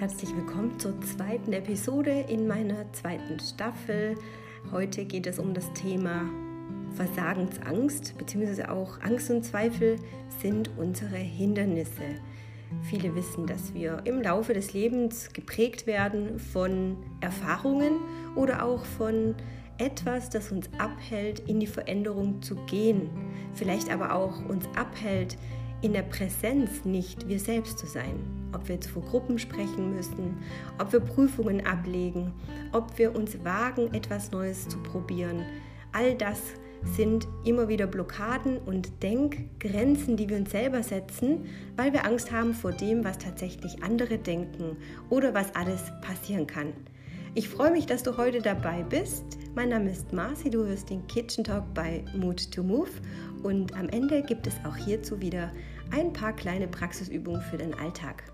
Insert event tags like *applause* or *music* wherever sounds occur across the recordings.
Herzlich willkommen zur zweiten Episode in meiner zweiten Staffel. Heute geht es um das Thema Versagensangst, beziehungsweise auch Angst und Zweifel sind unsere Hindernisse. Viele wissen, dass wir im Laufe des Lebens geprägt werden von Erfahrungen oder auch von etwas, das uns abhält, in die Veränderung zu gehen. Vielleicht aber auch uns abhält, in der Präsenz nicht wir selbst zu sein. Ob wir jetzt vor Gruppen sprechen müssen, ob wir Prüfungen ablegen, ob wir uns wagen, etwas Neues zu probieren. All das sind immer wieder Blockaden und Denkgrenzen, die wir uns selber setzen, weil wir Angst haben vor dem, was tatsächlich andere denken oder was alles passieren kann. Ich freue mich, dass du heute dabei bist. Mein Name ist Marci, du hörst den Kitchen Talk bei Mood to Move und am Ende gibt es auch hierzu wieder ein paar kleine Praxisübungen für den Alltag.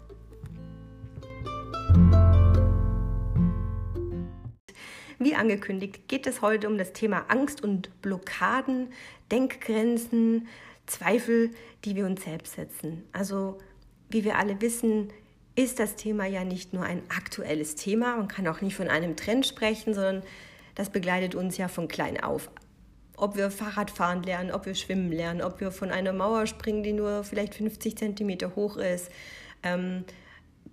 Wie angekündigt geht es heute um das Thema Angst und Blockaden, Denkgrenzen, Zweifel, die wir uns selbst setzen. Also wie wir alle wissen, ist das Thema ja nicht nur ein aktuelles Thema. Man kann auch nicht von einem Trend sprechen, sondern das begleitet uns ja von klein auf. Ob wir Fahrradfahren lernen, ob wir schwimmen lernen, ob wir von einer Mauer springen, die nur vielleicht 50 Zentimeter hoch ist. Ähm,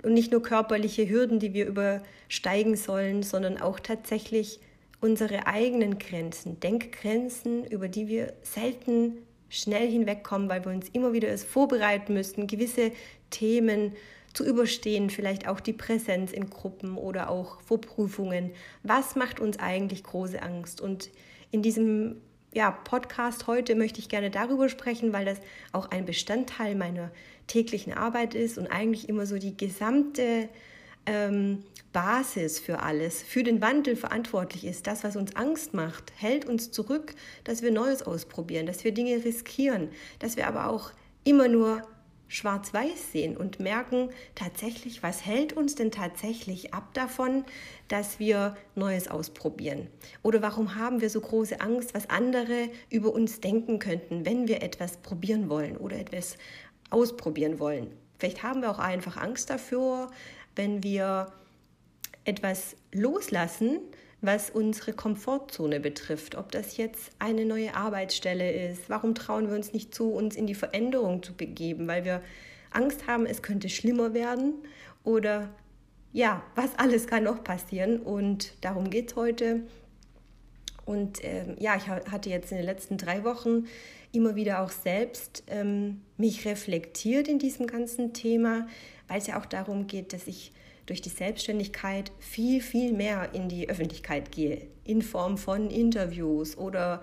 und nicht nur körperliche Hürden, die wir übersteigen sollen, sondern auch tatsächlich unsere eigenen Grenzen, Denkgrenzen, über die wir selten schnell hinwegkommen, weil wir uns immer wieder erst vorbereiten müssen, gewisse Themen zu überstehen, vielleicht auch die Präsenz in Gruppen oder auch vor Prüfungen. Was macht uns eigentlich große Angst? Und in diesem ja, Podcast heute möchte ich gerne darüber sprechen, weil das auch ein Bestandteil meiner täglichen Arbeit ist und eigentlich immer so die gesamte ähm, Basis für alles, für den Wandel verantwortlich ist. Das, was uns Angst macht, hält uns zurück, dass wir Neues ausprobieren, dass wir Dinge riskieren, dass wir aber auch immer nur schwarz-weiß sehen und merken tatsächlich, was hält uns denn tatsächlich ab davon, dass wir Neues ausprobieren? Oder warum haben wir so große Angst, was andere über uns denken könnten, wenn wir etwas probieren wollen oder etwas ausprobieren wollen? Vielleicht haben wir auch einfach Angst dafür, wenn wir etwas loslassen, was unsere Komfortzone betrifft. Ob das jetzt eine neue Arbeitsstelle ist, warum trauen wir uns nicht zu, uns in die Veränderung zu begeben, weil wir Angst haben, es könnte schlimmer werden oder ja, was alles kann noch passieren und darum geht es heute. Und ähm, ja, ich hatte jetzt in den letzten drei Wochen immer wieder auch selbst ähm, mich reflektiert in diesem ganzen Thema, weil es ja auch darum geht, dass ich durch die Selbstständigkeit viel, viel mehr in die Öffentlichkeit gehe, in Form von Interviews oder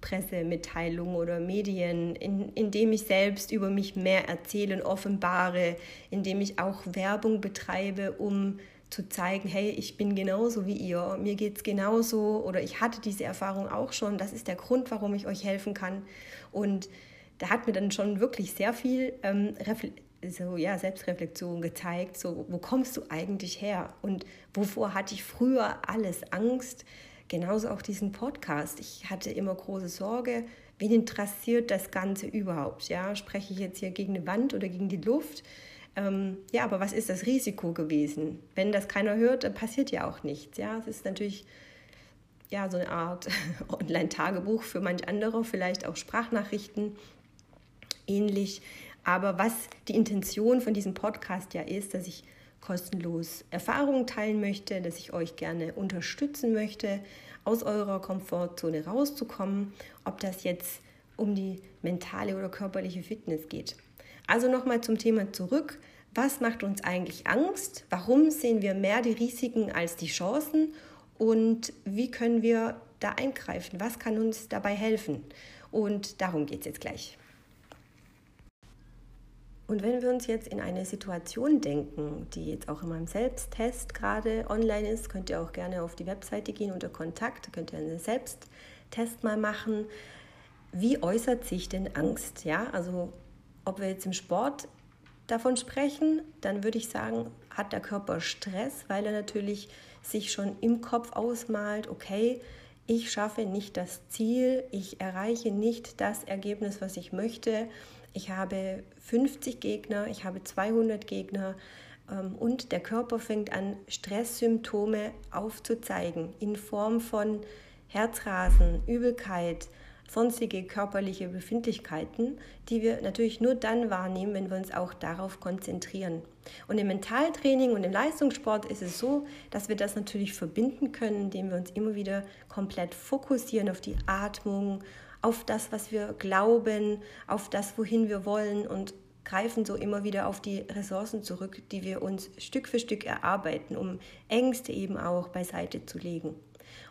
Pressemitteilungen oder Medien, in, indem ich selbst über mich mehr erzähle und offenbare, indem ich auch Werbung betreibe, um zu zeigen, hey, ich bin genauso wie ihr, mir geht es genauso oder ich hatte diese Erfahrung auch schon, das ist der Grund, warum ich euch helfen kann. Und da hat mir dann schon wirklich sehr viel ähm, so ja, Selbstreflexion gezeigt, so wo kommst du eigentlich her und wovor hatte ich früher alles Angst, genauso auch diesen Podcast. Ich hatte immer große Sorge, wen interessiert das Ganze überhaupt? Ja, spreche ich jetzt hier gegen eine Wand oder gegen die Luft? Ähm, ja, aber was ist das Risiko gewesen? Wenn das keiner hört, dann passiert ja auch nichts. Ja, es ist natürlich ja so eine Art *laughs* Online-Tagebuch für manch andere, vielleicht auch Sprachnachrichten ähnlich. Aber was die Intention von diesem Podcast ja ist, dass ich kostenlos Erfahrungen teilen möchte, dass ich euch gerne unterstützen möchte, aus eurer Komfortzone rauszukommen, ob das jetzt um die mentale oder körperliche Fitness geht. Also nochmal zum Thema zurück. Was macht uns eigentlich Angst? Warum sehen wir mehr die Risiken als die Chancen? Und wie können wir da eingreifen? Was kann uns dabei helfen? Und darum geht es jetzt gleich. Und wenn wir uns jetzt in eine Situation denken, die jetzt auch in meinem Selbsttest gerade online ist, könnt ihr auch gerne auf die Webseite gehen unter Kontakt, könnt ihr einen Selbsttest mal machen. Wie äußert sich denn Angst? Ja, also ob wir jetzt im Sport davon sprechen, dann würde ich sagen, hat der Körper Stress, weil er natürlich sich schon im Kopf ausmalt, okay, ich schaffe nicht das Ziel, ich erreiche nicht das Ergebnis, was ich möchte ich habe 50 Gegner, ich habe 200 Gegner ähm, und der Körper fängt an, Stresssymptome aufzuzeigen in Form von Herzrasen, Übelkeit, sonstige körperliche Befindlichkeiten, die wir natürlich nur dann wahrnehmen, wenn wir uns auch darauf konzentrieren. Und im Mentaltraining und im Leistungssport ist es so, dass wir das natürlich verbinden können, indem wir uns immer wieder komplett fokussieren auf die Atmung, auf das, was wir glauben, auf das, wohin wir wollen und greifen so immer wieder auf die Ressourcen zurück, die wir uns Stück für Stück erarbeiten, um Ängste eben auch beiseite zu legen.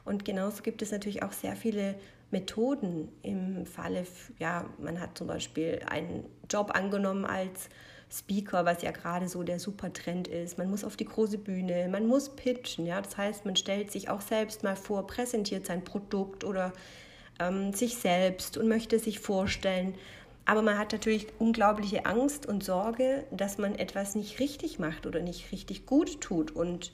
Und genauso gibt es natürlich auch sehr viele Methoden im Falle, ja, man hat zum Beispiel einen Job angenommen als Speaker, was ja gerade so der Supertrend ist. Man muss auf die große Bühne, man muss pitchen, ja, das heißt, man stellt sich auch selbst mal vor, präsentiert sein Produkt oder ähm, sich selbst und möchte sich vorstellen. Aber man hat natürlich unglaubliche Angst und Sorge, dass man etwas nicht richtig macht oder nicht richtig gut tut. Und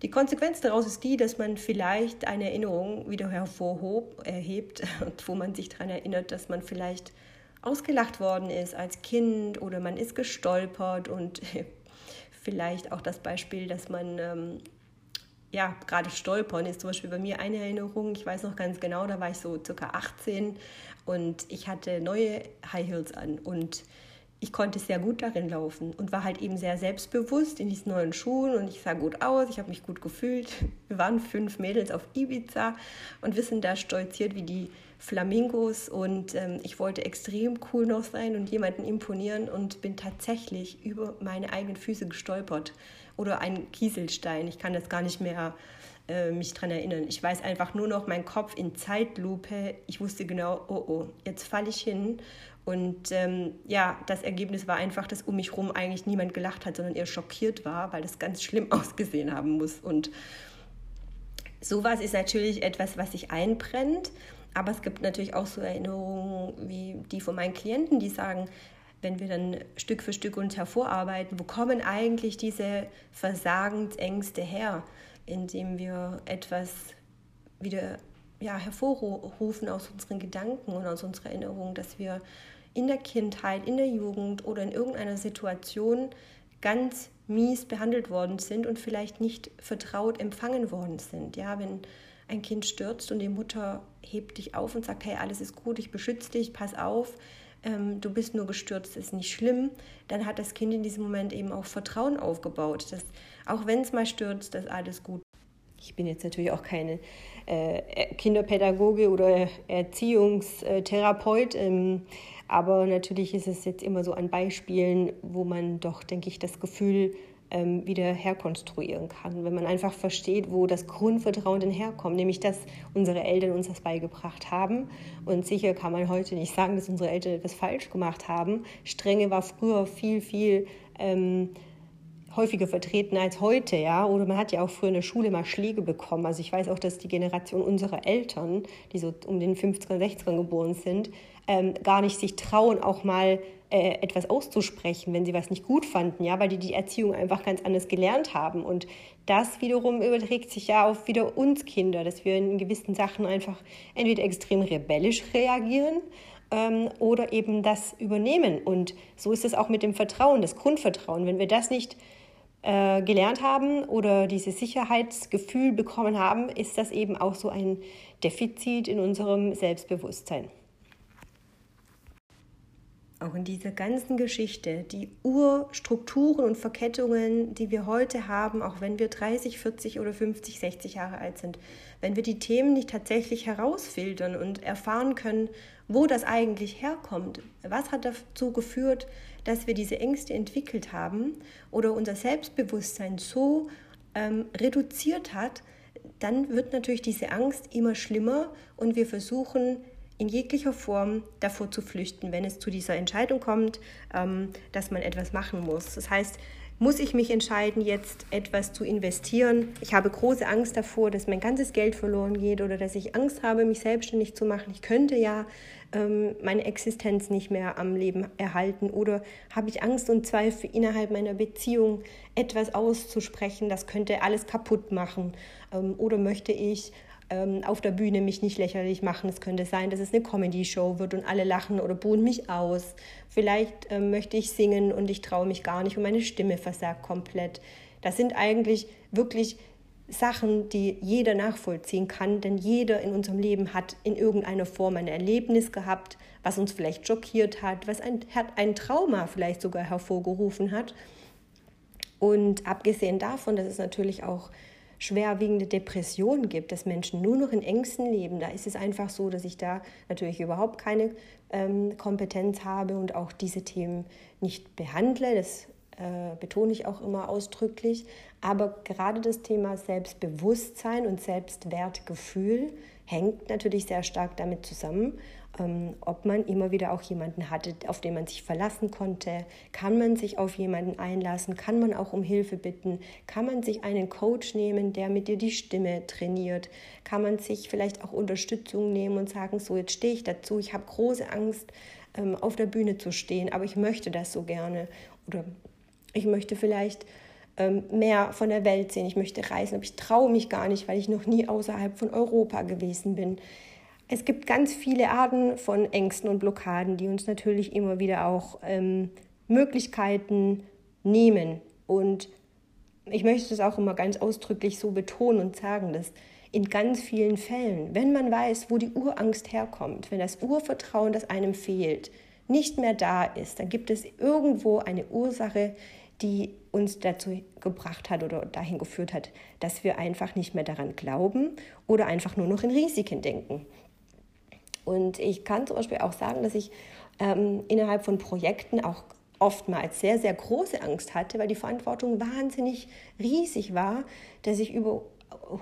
die Konsequenz daraus ist die, dass man vielleicht eine Erinnerung wieder hervorhebt, *laughs* wo man sich daran erinnert, dass man vielleicht ausgelacht worden ist als Kind oder man ist gestolpert und *laughs* vielleicht auch das Beispiel, dass man ähm, ja gerade stolpern ist zum Beispiel bei mir eine Erinnerung. Ich weiß noch ganz genau, da war ich so circa 18 und ich hatte neue High Heels an und ich konnte sehr gut darin laufen und war halt eben sehr selbstbewusst in diesen neuen Schuhen und ich sah gut aus, ich habe mich gut gefühlt. *laughs* Wir waren fünf Mädels auf Ibiza und wir sind da stolziert wie die Flamingos und ähm, ich wollte extrem cool noch sein und jemanden imponieren und bin tatsächlich über meine eigenen Füße gestolpert oder ein Kieselstein. Ich kann das gar nicht mehr äh, mich daran erinnern. Ich weiß einfach nur noch, mein Kopf in Zeitlupe. Ich wusste genau, oh oh, jetzt falle ich hin und ähm, ja, das Ergebnis war einfach, dass um mich herum eigentlich niemand gelacht hat, sondern eher schockiert war, weil das ganz schlimm *laughs* ausgesehen haben muss. Und sowas ist natürlich etwas, was sich einbrennt. Aber es gibt natürlich auch so Erinnerungen wie die von meinen Klienten, die sagen, wenn wir dann Stück für Stück uns hervorarbeiten, wo kommen eigentlich diese Versagensängste her, indem wir etwas wieder ja, hervorrufen aus unseren Gedanken und aus unserer Erinnerung, dass wir in der Kindheit, in der Jugend oder in irgendeiner Situation ganz mies behandelt worden sind und vielleicht nicht vertraut empfangen worden sind. Ja, wenn ein Kind stürzt und die Mutter hebt dich auf und sagt, hey, alles ist gut, ich beschütze dich, pass auf, ähm, du bist nur gestürzt, ist nicht schlimm, dann hat das Kind in diesem Moment eben auch Vertrauen aufgebaut, dass auch wenn es mal stürzt, dass alles gut ich bin jetzt natürlich auch keine äh, Kinderpädagoge oder Erziehungstherapeut, ähm, aber natürlich ist es jetzt immer so an Beispielen, wo man doch, denke ich, das Gefühl ähm, wieder herkonstruieren kann, wenn man einfach versteht, wo das Grundvertrauen denn herkommt, nämlich dass unsere Eltern uns das beigebracht haben. Und sicher kann man heute nicht sagen, dass unsere Eltern etwas falsch gemacht haben. Strenge war früher viel, viel ähm, häufiger vertreten als heute, ja. Oder man hat ja auch früher in der Schule mal Schläge bekommen. Also ich weiß auch, dass die Generation unserer Eltern, die so um den 50er, 60er geboren sind, ähm, gar nicht sich trauen, auch mal äh, etwas auszusprechen, wenn sie was nicht gut fanden, ja, weil die die Erziehung einfach ganz anders gelernt haben. Und das wiederum überträgt sich ja auf wieder uns Kinder, dass wir in gewissen Sachen einfach entweder extrem rebellisch reagieren ähm, oder eben das übernehmen. Und so ist es auch mit dem Vertrauen, das Grundvertrauen. Wenn wir das nicht äh, gelernt haben oder dieses Sicherheitsgefühl bekommen haben, ist das eben auch so ein Defizit in unserem Selbstbewusstsein. Auch in dieser ganzen Geschichte, die Urstrukturen und Verkettungen, die wir heute haben, auch wenn wir 30, 40 oder 50, 60 Jahre alt sind, wenn wir die Themen nicht tatsächlich herausfiltern und erfahren können, wo das eigentlich herkommt, was hat dazu geführt, dass wir diese Ängste entwickelt haben oder unser Selbstbewusstsein so ähm, reduziert hat, dann wird natürlich diese Angst immer schlimmer und wir versuchen in jeglicher Form davor zu flüchten, wenn es zu dieser Entscheidung kommt, ähm, dass man etwas machen muss. Das heißt, muss ich mich entscheiden, jetzt etwas zu investieren. Ich habe große Angst davor, dass mein ganzes Geld verloren geht oder dass ich Angst habe, mich selbstständig zu machen. Ich könnte ja ähm, meine Existenz nicht mehr am Leben erhalten oder habe ich Angst und Zweifel innerhalb meiner Beziehung etwas auszusprechen, das könnte alles kaputt machen ähm, oder möchte ich ähm, auf der Bühne mich nicht lächerlich machen. Es könnte sein, dass es eine Comedy-Show wird und alle lachen oder buhen mich aus. Vielleicht ähm, möchte ich singen und ich traue mich gar nicht und meine Stimme versagt komplett. Das sind eigentlich wirklich Sachen, die jeder nachvollziehen kann, denn jeder in unserem Leben hat in irgendeiner Form ein Erlebnis gehabt, was uns vielleicht schockiert hat, was ein, ein Trauma vielleicht sogar hervorgerufen hat. Und abgesehen davon, dass es natürlich auch schwerwiegende Depressionen gibt, dass Menschen nur noch in Ängsten leben, da ist es einfach so, dass ich da natürlich überhaupt keine ähm, Kompetenz habe und auch diese Themen nicht behandle. Das äh, betone ich auch immer ausdrücklich. Aber gerade das Thema Selbstbewusstsein und Selbstwertgefühl hängt natürlich sehr stark damit zusammen, ähm, ob man immer wieder auch jemanden hatte, auf den man sich verlassen konnte. Kann man sich auf jemanden einlassen? Kann man auch um Hilfe bitten? Kann man sich einen Coach nehmen, der mit dir die Stimme trainiert? Kann man sich vielleicht auch Unterstützung nehmen und sagen, so jetzt stehe ich dazu, ich habe große Angst, ähm, auf der Bühne zu stehen, aber ich möchte das so gerne. Oder ich möchte vielleicht ähm, mehr von der Welt sehen, ich möchte reisen, aber ich traue mich gar nicht, weil ich noch nie außerhalb von Europa gewesen bin. Es gibt ganz viele Arten von Ängsten und Blockaden, die uns natürlich immer wieder auch ähm, Möglichkeiten nehmen. Und ich möchte das auch immer ganz ausdrücklich so betonen und sagen, dass in ganz vielen Fällen, wenn man weiß, wo die Urangst herkommt, wenn das Urvertrauen, das einem fehlt, nicht mehr da ist, dann gibt es irgendwo eine Ursache, die uns dazu gebracht hat oder dahin geführt hat, dass wir einfach nicht mehr daran glauben oder einfach nur noch in Risiken denken. Und ich kann zum Beispiel auch sagen, dass ich ähm, innerhalb von Projekten auch oftmals sehr, sehr große Angst hatte, weil die Verantwortung wahnsinnig riesig war, dass ich über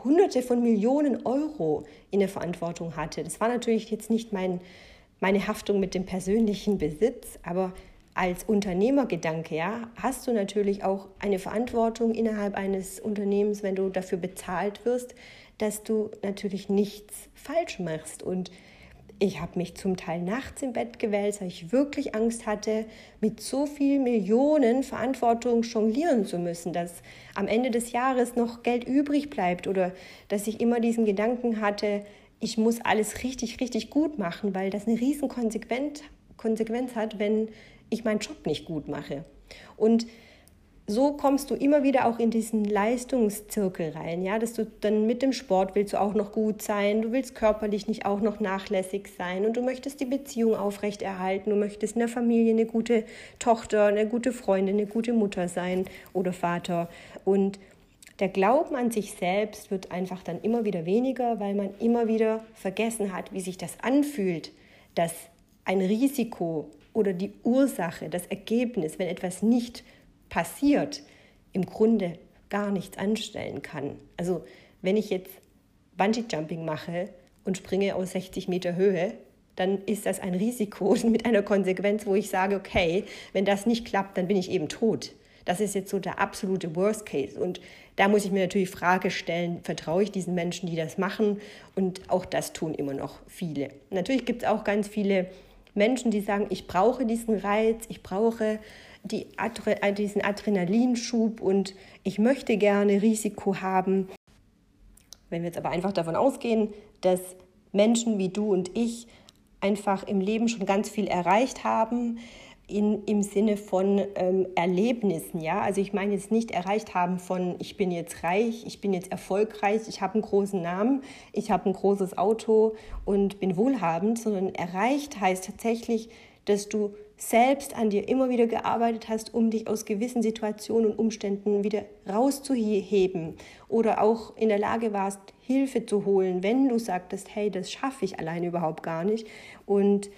Hunderte von Millionen Euro in der Verantwortung hatte. Das war natürlich jetzt nicht mein, meine Haftung mit dem persönlichen Besitz, aber als Unternehmergedanke, ja, hast du natürlich auch eine Verantwortung innerhalb eines Unternehmens, wenn du dafür bezahlt wirst, dass du natürlich nichts falsch machst. Und ich habe mich zum Teil nachts im Bett gewälzt, weil ich wirklich Angst hatte, mit so vielen Millionen Verantwortung jonglieren zu müssen, dass am Ende des Jahres noch Geld übrig bleibt oder dass ich immer diesen Gedanken hatte, ich muss alles richtig, richtig gut machen, weil das eine riesen Konsequenz hat, wenn ich meinen Job nicht gut mache. Und so kommst du immer wieder auch in diesen Leistungszirkel rein, ja, dass du dann mit dem Sport willst du auch noch gut sein, du willst körperlich nicht auch noch nachlässig sein und du möchtest die Beziehung aufrechterhalten, du möchtest in der Familie eine gute Tochter, eine gute Freundin, eine gute Mutter sein oder Vater. Und der Glauben an sich selbst wird einfach dann immer wieder weniger, weil man immer wieder vergessen hat, wie sich das anfühlt, dass ein Risiko oder die Ursache, das Ergebnis, wenn etwas nicht passiert, im Grunde gar nichts anstellen kann. Also wenn ich jetzt Bungee-Jumping mache und springe aus 60 Meter Höhe, dann ist das ein Risiko *laughs* mit einer Konsequenz, wo ich sage, okay, wenn das nicht klappt, dann bin ich eben tot. Das ist jetzt so der absolute Worst Case. Und da muss ich mir natürlich Frage stellen, vertraue ich diesen Menschen, die das machen? Und auch das tun immer noch viele. Natürlich gibt es auch ganz viele Menschen, die sagen, ich brauche diesen Reiz, ich brauche die Adre äh, diesen Adrenalinschub und ich möchte gerne Risiko haben. Wenn wir jetzt aber einfach davon ausgehen, dass Menschen wie du und ich einfach im Leben schon ganz viel erreicht haben, in, im Sinne von ähm, Erlebnissen. Ja? Also ich meine jetzt nicht erreicht haben von, ich bin jetzt reich, ich bin jetzt erfolgreich, ich habe einen großen Namen, ich habe ein großes Auto und bin wohlhabend, sondern erreicht heißt tatsächlich, dass du selbst an dir immer wieder gearbeitet hast, um dich aus gewissen Situationen und Umständen wieder rauszuheben oder auch in der Lage warst, Hilfe zu holen, wenn du sagtest, hey, das schaffe ich alleine überhaupt gar nicht. Und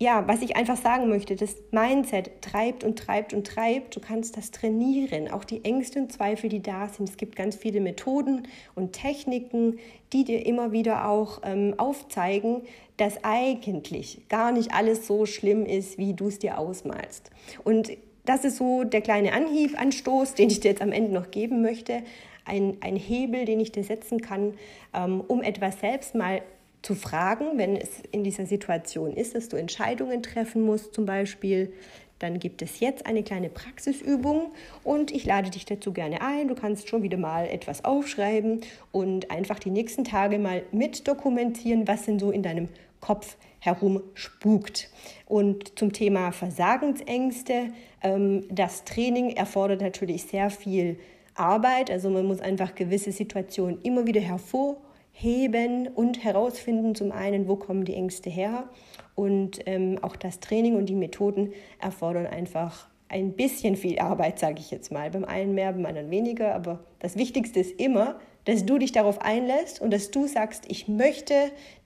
ja, was ich einfach sagen möchte, das Mindset treibt und treibt und treibt. Du kannst das trainieren, auch die Ängste und Zweifel, die da sind. Es gibt ganz viele Methoden und Techniken, die dir immer wieder auch ähm, aufzeigen, dass eigentlich gar nicht alles so schlimm ist, wie du es dir ausmalst. Und das ist so der kleine Anhieb, Anstoß, den ich dir jetzt am Ende noch geben möchte. Ein, ein Hebel, den ich dir setzen kann, ähm, um etwas selbst mal zu fragen, wenn es in dieser Situation ist, dass du Entscheidungen treffen musst, zum Beispiel, dann gibt es jetzt eine kleine Praxisübung und ich lade dich dazu gerne ein. Du kannst schon wieder mal etwas aufschreiben und einfach die nächsten Tage mal mit dokumentieren, was denn so in deinem Kopf herumspukt. Und zum Thema Versagensängste, ähm, das Training erfordert natürlich sehr viel Arbeit. Also man muss einfach gewisse Situationen immer wieder hervorheben und herausfinden, zum einen, wo kommen die Ängste her und ähm, auch das Training und die Methoden erfordern einfach ein bisschen viel Arbeit, sage ich jetzt mal. Beim einen mehr, beim anderen weniger. Aber das Wichtigste ist immer, dass du dich darauf einlässt und dass du sagst, ich möchte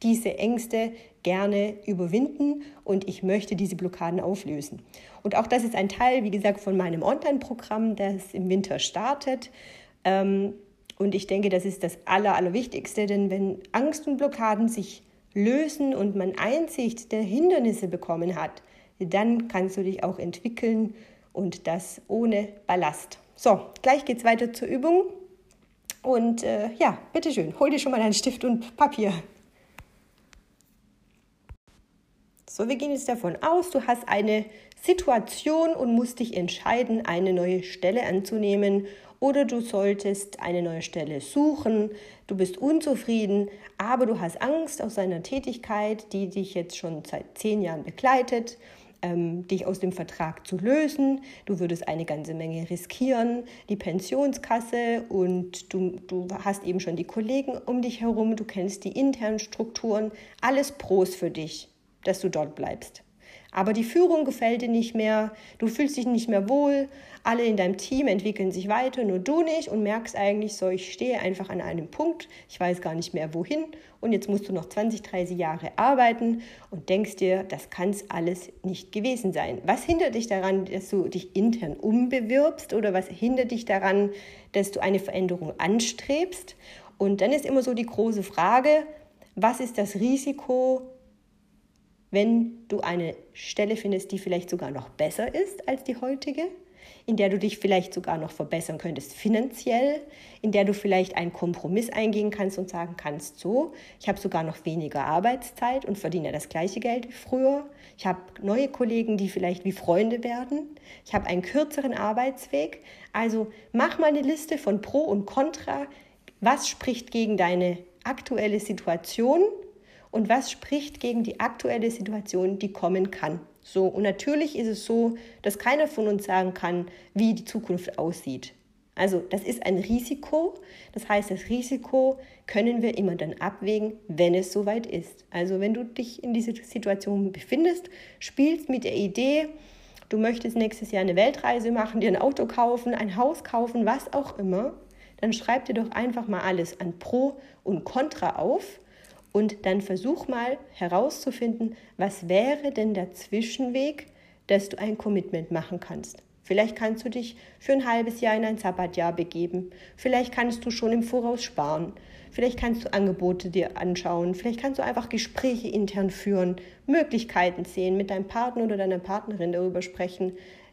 diese Ängste gerne überwinden und ich möchte diese Blockaden auflösen. Und auch das ist ein Teil, wie gesagt, von meinem Online-Programm, das im Winter startet. Ähm, und ich denke, das ist das Aller, Allerwichtigste, denn wenn Angst und Blockaden sich lösen und man Einsicht der Hindernisse bekommen hat, dann kannst du dich auch entwickeln und das ohne Ballast. So, gleich geht's weiter zur Übung. Und äh, ja, bitteschön, hol dir schon mal deinen Stift und Papier. So, wir gehen jetzt davon aus, du hast eine Situation und musst dich entscheiden, eine neue Stelle anzunehmen oder du solltest eine neue Stelle suchen. Du bist unzufrieden, aber du hast Angst aus deiner Tätigkeit, die dich jetzt schon seit zehn Jahren begleitet, ähm, dich aus dem Vertrag zu lösen. Du würdest eine ganze Menge riskieren, die Pensionskasse und du, du hast eben schon die Kollegen um dich herum, du kennst die internen Strukturen, alles Pros für dich, dass du dort bleibst. Aber die Führung gefällt dir nicht mehr, du fühlst dich nicht mehr wohl, alle in deinem Team entwickeln sich weiter, nur du nicht. Und merkst eigentlich so, ich stehe einfach an einem Punkt, ich weiß gar nicht mehr wohin. Und jetzt musst du noch 20, 30 Jahre arbeiten und denkst dir, das kann es alles nicht gewesen sein. Was hindert dich daran, dass du dich intern umbewirbst? Oder was hindert dich daran, dass du eine Veränderung anstrebst? Und dann ist immer so die große Frage, was ist das Risiko, wenn du eine Stelle findest, die vielleicht sogar noch besser ist als die heutige, in der du dich vielleicht sogar noch verbessern könntest finanziell, in der du vielleicht einen Kompromiss eingehen kannst und sagen kannst, so, ich habe sogar noch weniger Arbeitszeit und verdiene das gleiche Geld wie früher. Ich habe neue Kollegen, die vielleicht wie Freunde werden. Ich habe einen kürzeren Arbeitsweg. Also mach mal eine Liste von Pro und Contra. Was spricht gegen deine aktuelle Situation und was spricht gegen die aktuelle Situation, die kommen kann. So, und natürlich ist es so, dass keiner von uns sagen kann, wie die Zukunft aussieht. Also, das ist ein Risiko. Das heißt, das Risiko können wir immer dann abwägen, wenn es soweit ist. Also, wenn du dich in dieser Situation befindest, spielst mit der Idee, du möchtest nächstes Jahr eine Weltreise machen, dir ein Auto kaufen, ein Haus kaufen, was auch immer, dann schreib dir doch einfach mal alles an Pro und Contra auf und dann versuch mal herauszufinden, was wäre denn der Zwischenweg, dass du ein Commitment machen kannst. Vielleicht kannst du dich für ein halbes Jahr in ein Sabbatjahr begeben. Vielleicht kannst du schon im Voraus sparen. Vielleicht kannst du Angebote dir anschauen. Vielleicht kannst du einfach Gespräche intern führen, Möglichkeiten sehen, mit deinem Partner oder deiner Partnerin darüber sprechen,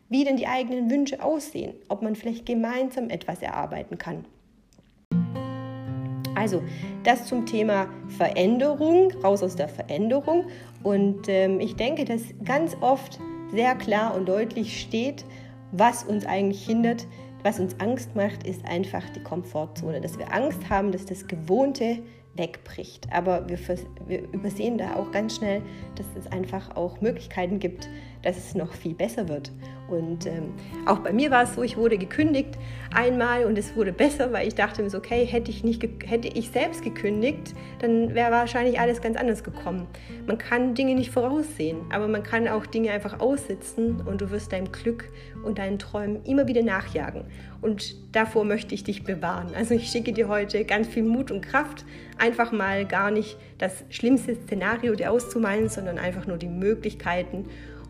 wie denn die eigenen Wünsche aussehen, ob man vielleicht gemeinsam etwas erarbeiten kann. Also das zum Thema Veränderung, raus aus der Veränderung. Und ähm, ich denke, dass ganz oft sehr klar und deutlich steht, was uns eigentlich hindert, was uns Angst macht, ist einfach die Komfortzone, dass wir Angst haben, dass das Gewohnte wegbricht. Aber wir, wir, übersehen da auch ganz schnell, dass es einfach auch Möglichkeiten gibt, dass es noch viel besser wird. Und ähm, auch bei mir war es so, ich wurde gekündigt einmal und es wurde besser, weil ich dachte mir so, okay, hätte ich, nicht, hätte ich selbst gekündigt, dann wäre wahrscheinlich alles ganz anders gekommen. Man kann Dinge nicht voraussehen, aber man kann auch Dinge einfach aussitzen und du wirst deinem Glück und deinen Träumen immer wieder nachjagen. Und davor möchte ich dich bewahren. Also ich schicke dir heute ganz viel Mut und Kraft, einfach mal gar nicht das schlimmste Szenario dir auszumalen, sondern einfach nur die Möglichkeiten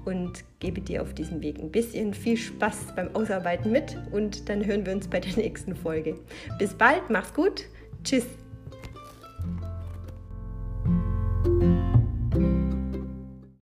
und gebe dir auf diesem Weg ein bisschen viel Spaß beim Ausarbeiten mit und dann hören wir uns bei der *laughs* nächsten Folge. Bis bald, mach's gut, tschüss.